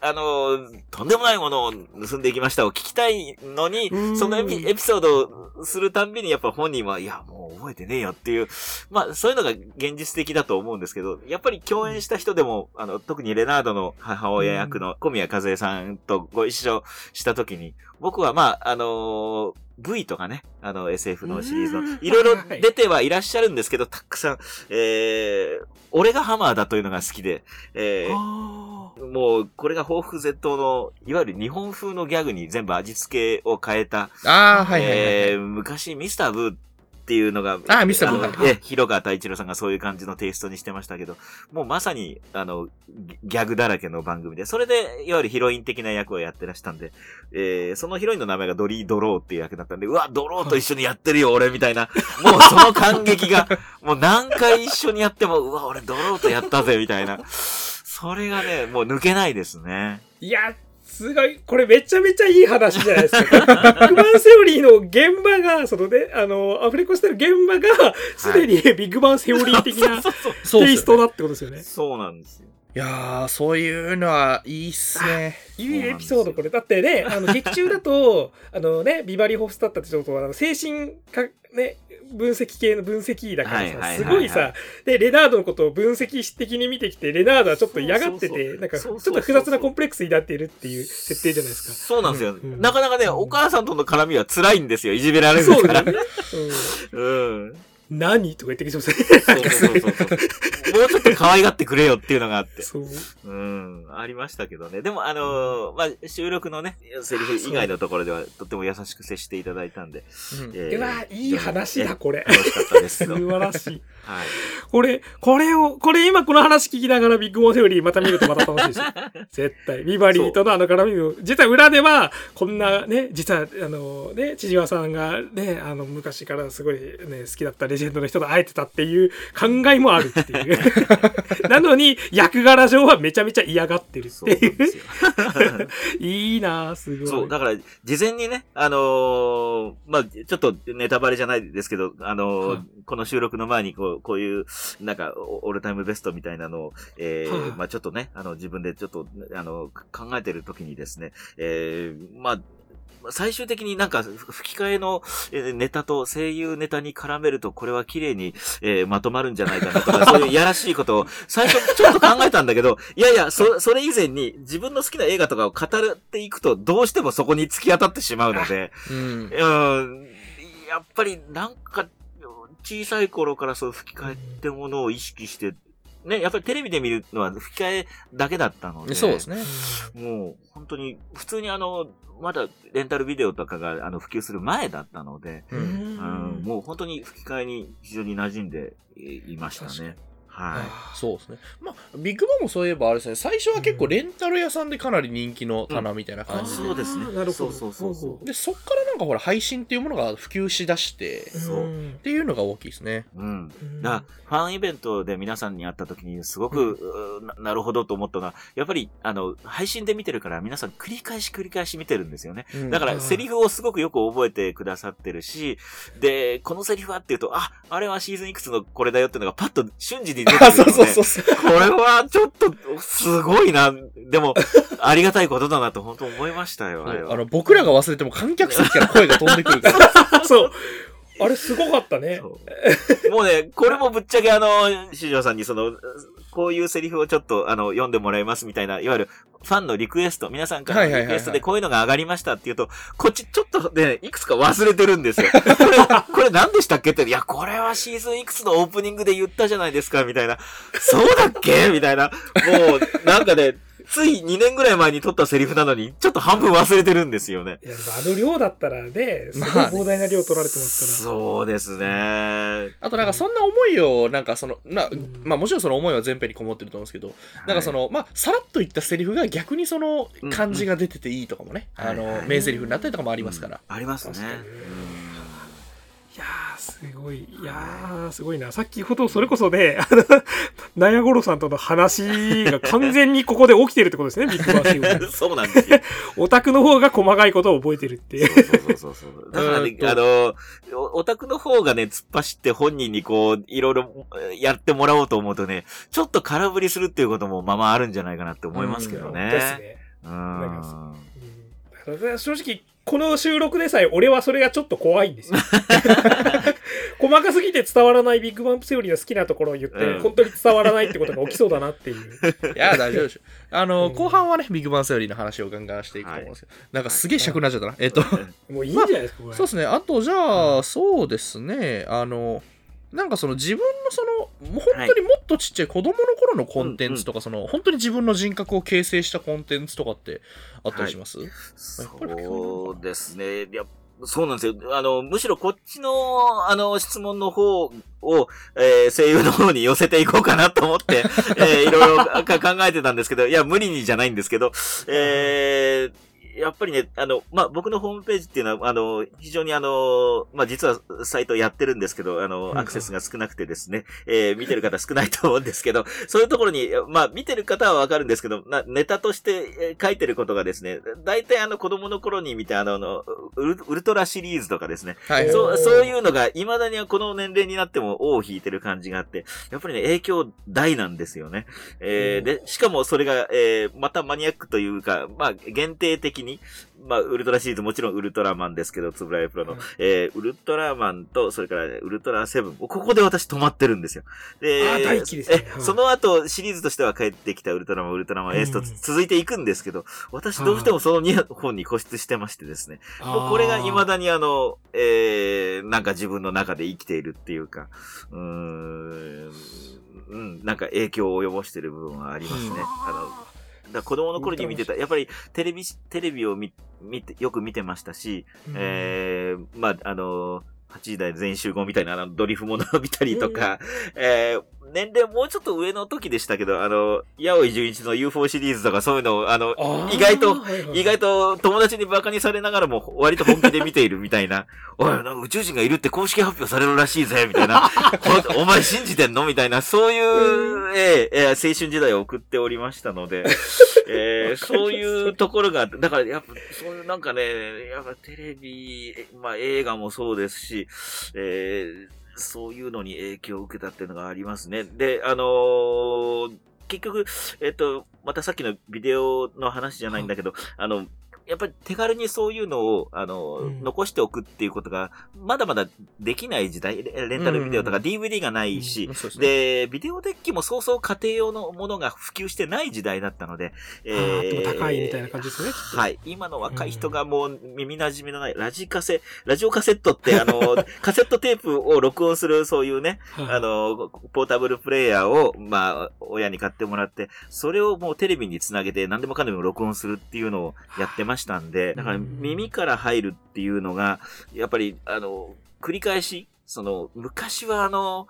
あの、とんでもないものを盗んでいきましたを聞きたいのにう、ん。そのエピエピソードをするたんびにやっぱ本人は、いや、もう覚えてねえよっていう、まあそういうのが現実的だと思うんですけど、やっぱり共演した人でも、あの、特にレナードの母親役の小宮和恵さんとご一緒した時に、僕はまあ、あの V とかね、あの SF のシリーズうん。の、いろいろはい。出てはいらっしゃるんですけど、たくさん、えー、俺がハマーだというのが好きで、えー、もう、これが抱負絶倒の、いわゆる日本風のギャグに全部味付けを変えた、ああ、はいはい。えー昔、ミスターブーっていうのが、あーミスターブーえ、広川太一郎さんがそういう感じのテイストにしてましたけど、もうまさに、あの、ギギャグだらけの番組で、それで、いわゆるヒロイン的な役をやってらしたんで、えーそのヒロインの名前がドリー・ドローっていう役だったんで、うわ、ドローと一緒にやってるよ、俺、みたいな、もうその感激が、[LAUGHS] もう何回一緒にやっても、うわ、俺ドローとやったぜ、みたいな。それがね、もう抜けないですね。いや、すごい。これめちゃめちゃいい話じゃないですか。ビッグバンセオリーの現場が、そのね、あの、アフレコしてる現場が、すでにビッグバンセオリー的な [LAUGHS] テイストだってことですよね。そうなんですよ。いいやー、そういうのはいいっすね。いいエピソードこれ。だってね、あの、劇中だと、[LAUGHS] あのね、ビバリー・ホフスタッタってちょっと、あの、精神科、ね、分析系の分析医だからさ、すごいさ、で、レナードのことを分析的に見てきて、レナードはちょっと嫌がってて、なんか、ちょっと複雑なコンプレックスになっているっていう設定じゃないですか。そうなんですよ。うんなかなかね、お母さんとの絡みは辛いんですよ。いじめられるから。そうだよね。うん。[LAUGHS] うん。何？とか言ってきそうですね。そうそうそうそう。もうちょっと可愛がってくれよっていうのがあって。そう。うん、ありましたけどね。でも、あのーまあ、収録のね、セリフ以外のところでは、とっても優しく接していただいたんで。うんえーうわ、いい話だ、これ。楽しかったですけ素ど。晴らしい。はい。これ、これを、これ今この話聞きながらビッグモーセオリーまた見るとまた楽しいですよ。[LAUGHS] 絶対。ビバリーとのあの絡みを、実は裏では、こんなね、実は、あのね、千々和さんがね、あの、昔からすごいね、好きだったレジェンドの人と会えてたっていう考えもあるっていう。[LAUGHS] なのに、役柄上はめちゃめちゃ嫌がってるっそうていう。なんですよ。[LAUGHS] いいなぁ、すごい。そう、だから、事前にね、あのーまあ、ちょっとネタバレじゃないですけど、あのーはいこの収録の前に、こう、こういう、なんか、オオールタイムベストみたいなのを、えーはいまあ、ちょっとね、あの、自分でちょっと、あの、考えてる時にですね、えーまあ、最終的になんか吹き替えのえーネタと声優ネタに絡めるとこれは綺麗に、えーまとまるんじゃないかなとか、[LAUGHS] そういうやらしいことを最初ちょっと考えたんだけど、いやいや、そ、それ以前に自分の好きな映画とかを語っていくとどうしてもそこに突き当たってしまうので、うん。うん、やっぱりなんか小さい頃からそう吹き替えってものを意識して、ね、やっぱりテレビで見るのは吹き替えだけだったので。そうですね。もう、本当に、普通にあの、まだレンタルビデオとかがあの普及する前だったので、う。うん。もう本当に吹き替えに非常に馴染んでいましたね。はい。そうですね。まあ、ビッグバンもそういえばあれですね、最初は結構レンタル屋さんでかなり人気の棚みたいな感じで。そうですねなるほど。そうそうそうで、そっからなんかほら、配信っていうものが普及しだして、そううんっていうのが大きいですね。うん。うんだファンイベントで皆さんに会った時に、すごく、うーななるほどと思ったのは、やっぱり、あの、配信で見てるから、皆さん繰り返し繰り返し見てるんですよね。だから、うんセリフをすごくよく覚えてくださってるし、で、このセリフはっていうと、あ、あれはシーズンいくつのこれだよっていうのがパッと瞬時に出てくるあ、ので、そうそうそうそう。これはちょっと、すごいな。でも、ありがたいことだなと本当思いましたよ、あれは。あの、僕らが忘れても観客席から声が飛んでくるから。[LAUGHS] そう。あれすごかったね。もうね、これもぶっちゃけあの、四条さんにその、こういうセリフをちょっとあの、読んでもらいますみたいな、いわゆるファンのリクエスト、皆さんからのリクエストでこういうのが上がりましたっていうと、こっちちょっとね、いくつか忘れてるんですよ。これ、これ何でしたっけって、いや、これはシーズンいくつのオープニングで言ったじゃないですか、みたいな。そうだっけ？みたいな。もう、なんかね、つい2年ぐらい前に撮ったセリフなのに、ちょっと半分忘れてるんですよね。いや、あの量だったらね、すごい膨大な量取られてますから。そうですね。あとなんかそんな思いを、なんかその、なうん。まあもちろんその思いは全編にこもってると思うんですけど、なんかその、まあさらっと言ったセリフが逆にその感じが出てていいとかもね、あのうんはい。はい、名セリフになったりとかもありますから。うん。ありますねやー、すごい。いやー、すごいな。さっきほど、それこそね、あの、[LAUGHS] ナヤゴロさんとの話が完全にここで起きてるってことですね、ビッグバンシー [LAUGHS] そうなんですよ。[LAUGHS] オタクの方が細かいことを覚えてるっていう。そうそうそうそう。だからねう、んあの、おオタクの方がね、突っ走って本人にこう、いろいろえーやってもらおうと思うとね、ちょっと空振りするっていうこともまあまああるんじゃないかなって思いますけどね。ですね。うん。なんかうん正直、この収録でさえ、俺はそれがちょっと怖いんですよ。[LAUGHS] 細かすぎて伝わらないビッグバンプセオリーの好きなところを言って、うん本当に伝わらないってことが起きそうだなっていう。いや、大丈夫でしょ。あの、うん後半はね、ビッグバンセオリーの話をガンガンしていくと思うんですけど、なんかすげえ尺になっちゃったな。えっと、もういいんじゃないですか、これ。そうですね。あと、じゃあ、そうですね。あの、なんかその自分のその、本当にもっとちっちゃい子供の頃のコンテンツとか、その、本当に自分の人格を形成したコンテンツとかってあったりします、そうですね。いやそうなんですよ。あの、むしろこっちの、あの、質問の方を、えー声優の方に寄せていこうかなと思って、[LAUGHS] えーいろいろか考えてたんですけど、いや、無理にじゃないんですけど、えーやっぱりね、あの、まあ、僕のホームページっていうのは、あの、非常にあの、まあ、実はサイトやってるんですけど、あの、アクセスが少なくてですね、えー見てる方少ないと思うんですけど、[LAUGHS] そういうところに、まあ、見てる方はわかるんですけど、なネタとしてえー書いてることがですね、大体あの、子供の頃に見たあの、あのウルウルトラシリーズとかですね、はい。そう、そういうのが、未だにはこの年齢になっても尾を引いてる感じがあって、やっぱりね、影響大なんですよね。えーで、しかもそれが、えーまたマニアックというか、まあ、限定的に、まあ、ウルトラシリーズもちろんウルトラマンですけど、つぶらやプロの、はいえーウルトラマンと、それから、ウルトラセブン。ここで私止まってるんですよ。で、あー大ですね。はいえその後、シリーズとしては帰ってきたウルトラマン、ウルトラマン S とうん続いていくんですけど、私どうしてもその2本に固執してましてですね。もうこれが未だにあの、えー、なんか自分の中で生きているっていうか、うーん、うん、なんか影響を及ぼしている部分はありますね。うん。あの、だ子供の頃に見てた、やっぱりテレビ、テレビを見、見て、よく見てましたし、えー、まあ、あの、8時台全集合みたいなあのドリフものを見たりとか、えー、年齢もうちょっと上の時でしたけど、あの、八尾井純一の UFO シリーズとかそういうのを、あの、あー意外と、はいはい。意外と友達に馬鹿にされながらも割と本気で見ているみたいな、[LAUGHS] おい、なんか宇宙人がいるって公式発表されるらしいぜ、みたいな、[LAUGHS] おお前信じてんの？みたいな、そういう、ええええ青春時代を送っておりましたので、[LAUGHS] ええそういうところが、だからやっぱそういうなんかね、やっぱテレビ、えまあ映画もそうですし、ええそういうのに影響を受けたっていうのがありますね。で、あのー結局、えっと、またさっきのビデオの話じゃないんだけど、あの、やっぱり手軽にそういうのを、あの、うん。残しておくっていうことが、まだまだできない時代、レレンタルビデオとか DVD がないし、うん。そうでビデオデッキもそうそう家庭用のものが普及してない時代だったので、あーでも高いみたいな感じですね。はい。今の若い人がもう耳馴染みのないラジカセ、ラジオカセットって [LAUGHS] あの、カセットテープを録音するそういうね、はい。あの、ポータブルプレイヤーを、まあ、親に買ってもらって、それをもうテレビにつなげて何でもかんでも録音するっていうのをやってましたんで、だからうん耳から入るっていうのが、やっぱり、あの、繰り返し、その、昔はあの、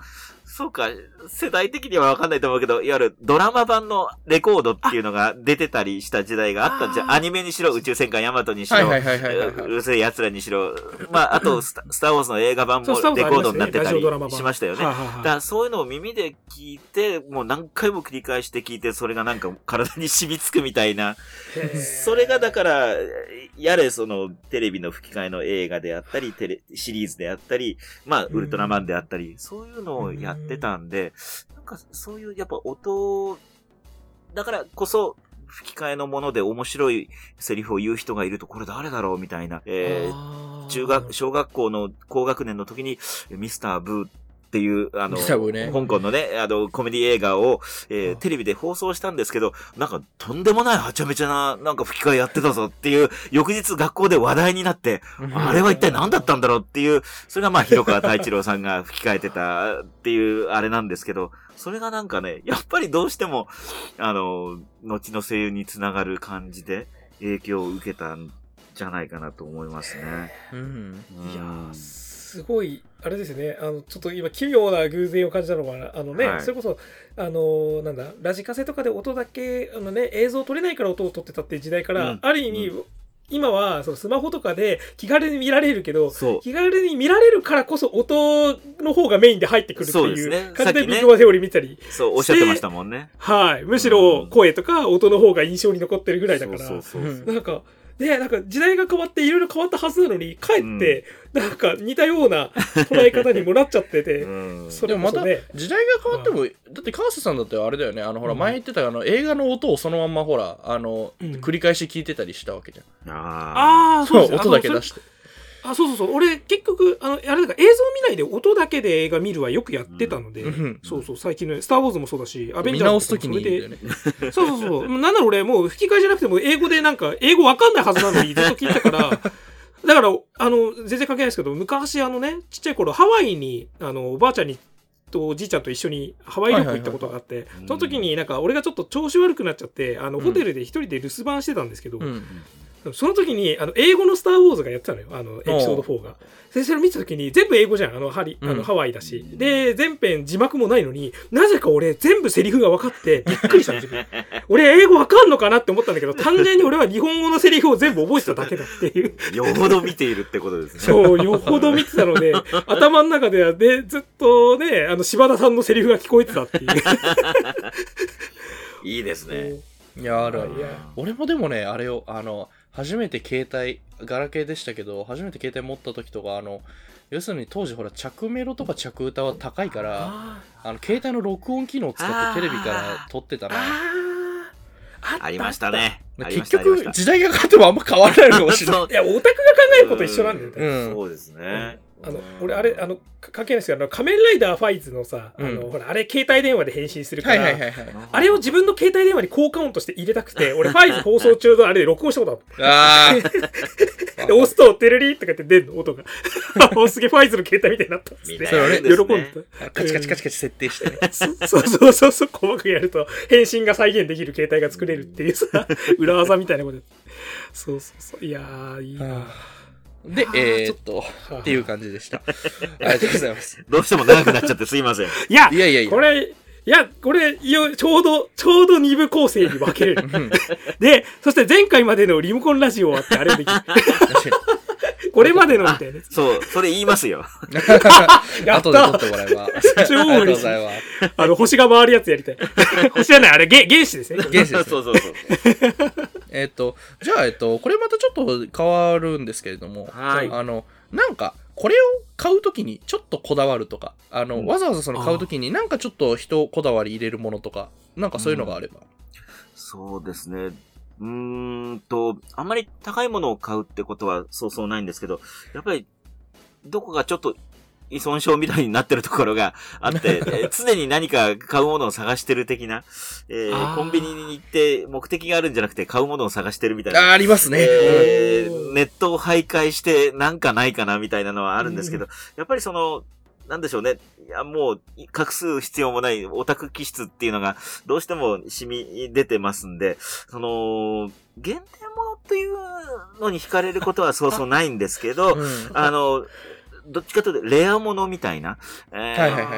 そうか、世代的にはわかんないと思うけど、いわゆるドラマ版のレコードっていうのが出てたりした時代があったんじゃアニメにしろ、宇宙戦艦ヤマトにしろ。うるせえ奴らにしろ、まあ、あとスタ、スターウォーズの映画版もレコードになってたりしましたよね。だからそういうのを耳で聞いて、もう何回も繰り返して聞いて、それがなんか体に染みつくみたいな。それがだから、やれそのテレビの吹き替えの映画であったり、テレ、シリーズであったり、まあ、ウルトラマンであったり、そういうのをやってたんで、なんかそういうやっぱ音、だからこそ、吹き替えのもので面白いセリフを言う人がいると、これ誰だろうみたいな。えー中学、小学校の高学年の時に、ミスターブーっていう、あの、ね香港のね、あの、コメディ映画を、えーテレビで放送したんですけど、なんか、とんでもないはちゃめちゃな、なんか吹き替えやってたぞっていう、翌日学校で話題になって、あれは一体何だったんだろうっていう、それがまあ、広川太一郎さんが吹き替えてたっていう、あれなんですけど、それがなんかね、やっぱりどうしても、あの、後の声優につながる感じで影響を受けたんじゃないかなと思いますね。うん。いやうんーすごいあれですね。あのちょっと今奇妙な偶然を感じたのがあのね、はい。それこそあのなんだラジカセとかで音だけあのね映像撮れないから音を撮ってたっていう時代から、うん。ある意味、今はそのスマホとかで気軽に見られるけど。気軽に見られるからこそ音の方がメインで入ってくるっていう感じでビッグバンセオリー見たり、そう、おっしゃってましたもんね。はい。むしろ声とか音の方が印象に残ってるぐらいだから、そうなんか、ね、なんか時代が変わっていろいろ変わったはずなのに、かえって、なんか似たような [LAUGHS] 捉え方にもなっちゃってて、うん。そでもまた時代が変わっても、だって川瀬さんだってあれだよね。あのほらうん。前言ってたあの映画の音をそのまんまほらあの、うん。繰り返し聞いてたりしたわけじゃん。あああ、そう音だけ出してあ、そうそうそう。俺、結局、あの、あれだから映像見ないで音だけで映画見るはよくやってたので、うんそうそう、最近の、スター・ウォーズもそうだし、アベン見ジャーズもそれでそうそうそう。なんなら俺、もう吹き替えじゃなくても、英語でなんか、英語わかんないはずなのにずっと聞いてたから、[LAUGHS] だから、あの、全然関係ないですけど、昔、あのね、ちっちゃい頃、ハワイに、あの、おばあちゃんに、とおじいちゃんと一緒にハワイ旅行行ったことがあって、その時になんか俺がちょっと調子悪くなっちゃって、あの、うんホテルで一人で留守番してたんですけど、うんその時に、あの、英語のスター・ウォーズがやってたのよ。あの、エピソード4が。で、それ見た時に、全部英語じゃん。あの、ハリ、あうんの、ハワイだし。で、全編字幕もないのに、なぜか俺、全部セリフが分かって、びっくりしたの、自分。[LAUGHS] 俺、英語分かんのかなって思ったんだけど、単純に俺は日本語のセリフを全部覚えてただけだっていう。よほど見ているってことですね。そう、よほど見てたので、[LAUGHS] 頭の中ではね、ずっとね、あの、柴田さんのセリフが聞こえてたっていう。[LAUGHS] いいですね。いや、あるあるいや。俺もでもね、あれを、あの、初めて携帯、ガラケーでしたけど、初めて携帯持った時とか、あの、要するに当時ほら、着メロとか着歌は高いから、ああの、携帯の録音機能を使ってテレビから撮ってたーな。ありました。ね。結局、時代が変わってもあんま変わらないのかもしれない。[LAUGHS] いや、オタクが考えること一緒なんだよね。うんそうですね。あの、俺、あれ、あの、か関係ないですけど、あの仮面ライダーファイズのさ、あの、うんほら、あれ、携帯電話で返信するから。あれを自分の携帯電話に効果音として入れたくて、[LAUGHS] 俺、ファイズ放送中のあれで録音したこと [LAUGHS] あある。[LAUGHS] で、押すと、テレリーとかって出んの、音が。おすげえファイズの携帯みたいになったっつって。みたいなもん喜んですねであ。カチカチカチカチ設定してね。た。そそうそうそう、細かくやると、返信が再現できる携帯が作れるっていうさ、裏技みたいなこと。そうそうそう。いやー、いいな。で、えーっと、あっていう感じでした。[LAUGHS] ありがとうございます。どうしても長くなっちゃってすいません。いや、いやいやいやこれ、いや、これ、いやちょうど、ちょうど二部構成に分けれる。うんで、そして前回までのリモコンラジオはってあれできる。これまでのみたいなやつ。そう、それ言いますよ。にやっ後で撮たってもらえば。あ超りがとうご嬉しいざいます。あの、星が回るやつやりたい。[LAUGHS] 星じゃない、あれ、げ原子ですね。原子ですねそうそうそう。[LAUGHS] えっと、じゃあ、えっと、これまたちょっと変わるんですけれども、はいあの、なんか、これを買うときにちょっとこだわるとか、あの、うんわざわざその買うときになんかちょっと人こだわり入れるものとか、なんかそういうのがあれば。そうですね。うーんと、あんまり高いものを買うってことはそうそうないんですけど、やっぱり、どこかちょっと依存症みたいになってるところがあって、[LAUGHS] えー常に何か買うものを探してる的な、えーコンビニに行って目的があるんじゃなくて買うものを探してるみたいな。あ、ありますね。えうんーネットを徘徊してなんかないかなみたいなのはあるんですけど、やっぱりその、なんでしょうね。いや、もう、隠す必要もないオタク気質っていうのが、どうしても染み出てますんで、その、限定ものっていうのに惹かれることは [LAUGHS] そうそうないんですけど、うんあの、どっちかというと、レアものみたいな。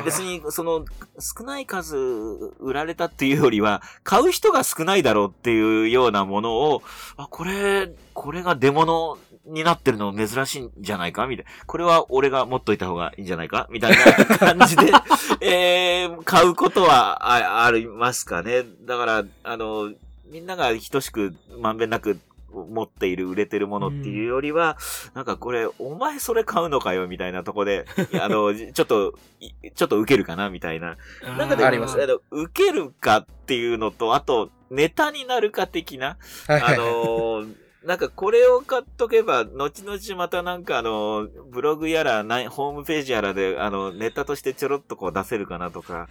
別に、その、少ない数売られたっていうよりは、買う人が少ないだろうっていうようなものを、あ、これ、これが出物になってるの珍しいんじゃないか？みたいな。これは俺が持っといた方がいいんじゃないか？みたいな [LAUGHS] 感じで、[LAUGHS] えー、買うことはあありますかね？だから、あの、みんなが等しくまんべんなく持っている売れてるものっていうよりは、なんかこれ、お前それ買うのかよ？みたいなとこで、[LAUGHS] あの、ちょっと、いちょっと受けるかな？みたいな。なんかでもあります。あの受けるかっていうのと、あと、ネタになるか的な、あはいはいはい。のーなんかこれを買っとけば、後々またなんかあの、ブログやら、ホームページやらで、あの、ネタとしてちょろっとこう出せるかなとか、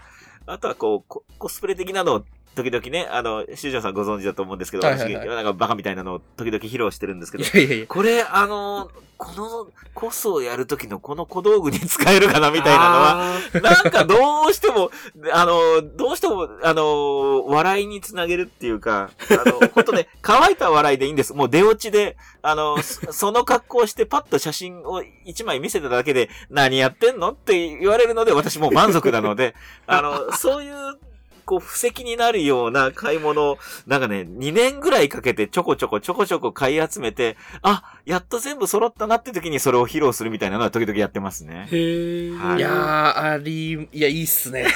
あとはこう、ココスプレ的なのを時々ね、あの、修正さんご存知だと思うんですけど、はいはいはい私、なんかバカみたいなのを時々披露してるんですけどい、やいやいや。これ、あの、このコスをやるときのこの小道具に使えるかなみたいなのは、は。なんかどうしても、あの、どうしても、あの、笑いにつなげるっていうか、あの、ほんとね、乾いた笑いでいいんです。もう出落ちで、あの、そその格好をしてパッと写真を一枚見せただけで、何やってんのって言われるので、私もう満足なので、あの、[LAUGHS] そういう、こう、布石になるような買い物を、なんかね、2年ぐらいかけてちょこちょこちょこちょこ買い集めて、あ、やっと全部揃ったなって時にそれを披露するみたいなのは時々やってますね。へえ。はいいやー、あり、いや、いいっすね。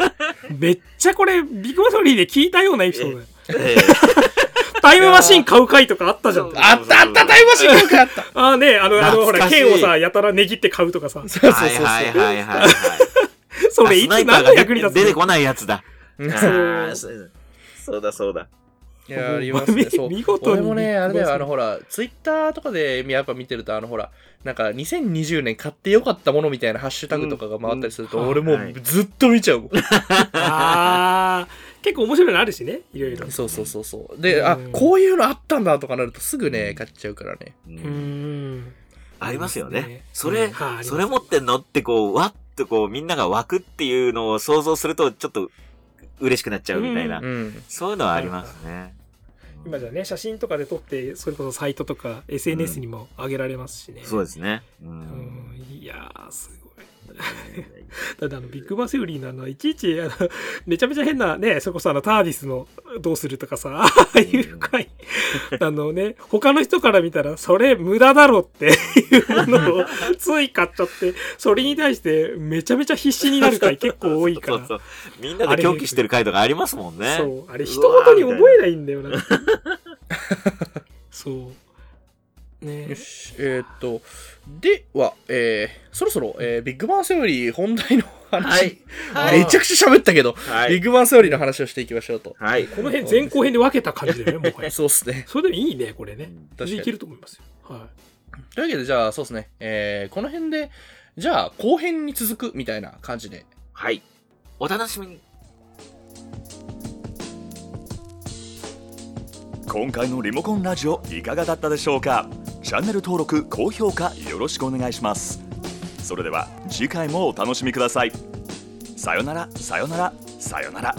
[LAUGHS] めっちゃこれ、ビッグバトリーで聞いたようなエピソードだよ。ええ [LAUGHS] タイムマシン買う回とかあったじゃん。あったあった、タイムマシンよくあった。ああね、あの、あの、ほら、剣をさ、やたらねぎって買うとかさ。そうそうはいそうはいはいはいはい。[LAUGHS] それいつ何の役に立つ出てこないやつだ。そう。あーそうそうだそうだ。いや、ありますね。みそう。見事に俺もね、あれだよ、あの、ほら、ツイッターとかでやっぱ見てると、あの、ほら、なんか、2020年買ってよかったものみたいなハッシュタグとかが回ったりすると、うん俺もはいうずっと見ちゃうもん。ああ、結構面白いのあるしね、いろいろ。そうそうそうそう。で、あう、んこういうのあったんだとかなるとすぐね、買っちゃうからね。ううん。ありますよね。それ、それ持ってんのってこう、わっとこう、みんなが湧くっていうのを想像すると、ちょっと嬉しくなっちゃうみたいな。うん。そういうのはありますね。今じゃね写真とかで撮ってそれこそサイトとか SNS にも上げられますしね、そうですね。う。うんんいやーすごいた [LAUGHS] だあのビッグバンセオリーのあのいちいちあのめちゃめちゃ変なねそれこそあのターディスのどうするとかさああいう深いあのね他の人から見たらそれ無駄だろっていうものをつい買っちゃってそれに対してめちゃめちゃ必死になる回 [LAUGHS] 結構多いからそう。みんなで狂気してる回とかありますもんね。そうあれ一言に覚えないんだよな [LAUGHS] そうねよし、えーっと、では、えー、そろそろ、えービッグバンセオリー本題の話、はい。めちゃくちゃ喋ったけど、はい。ビッグバンセオリーの話をしていきましょうと。はい。この辺前後編で分けた感じだよね [LAUGHS] もはやそうっすね。それでもいいねこれね確かにいけると思いますよはというわけで、じゃあ、そうですね。えー、この辺で、じゃあ、後編に続くみたいな感じで。はい。お楽しみに。今回のリモコンラジオいかがだったでしょうか？チャンネル登録高評価よろしくお願いします。それでは次回もお楽しみください。さよならさよならさよなら。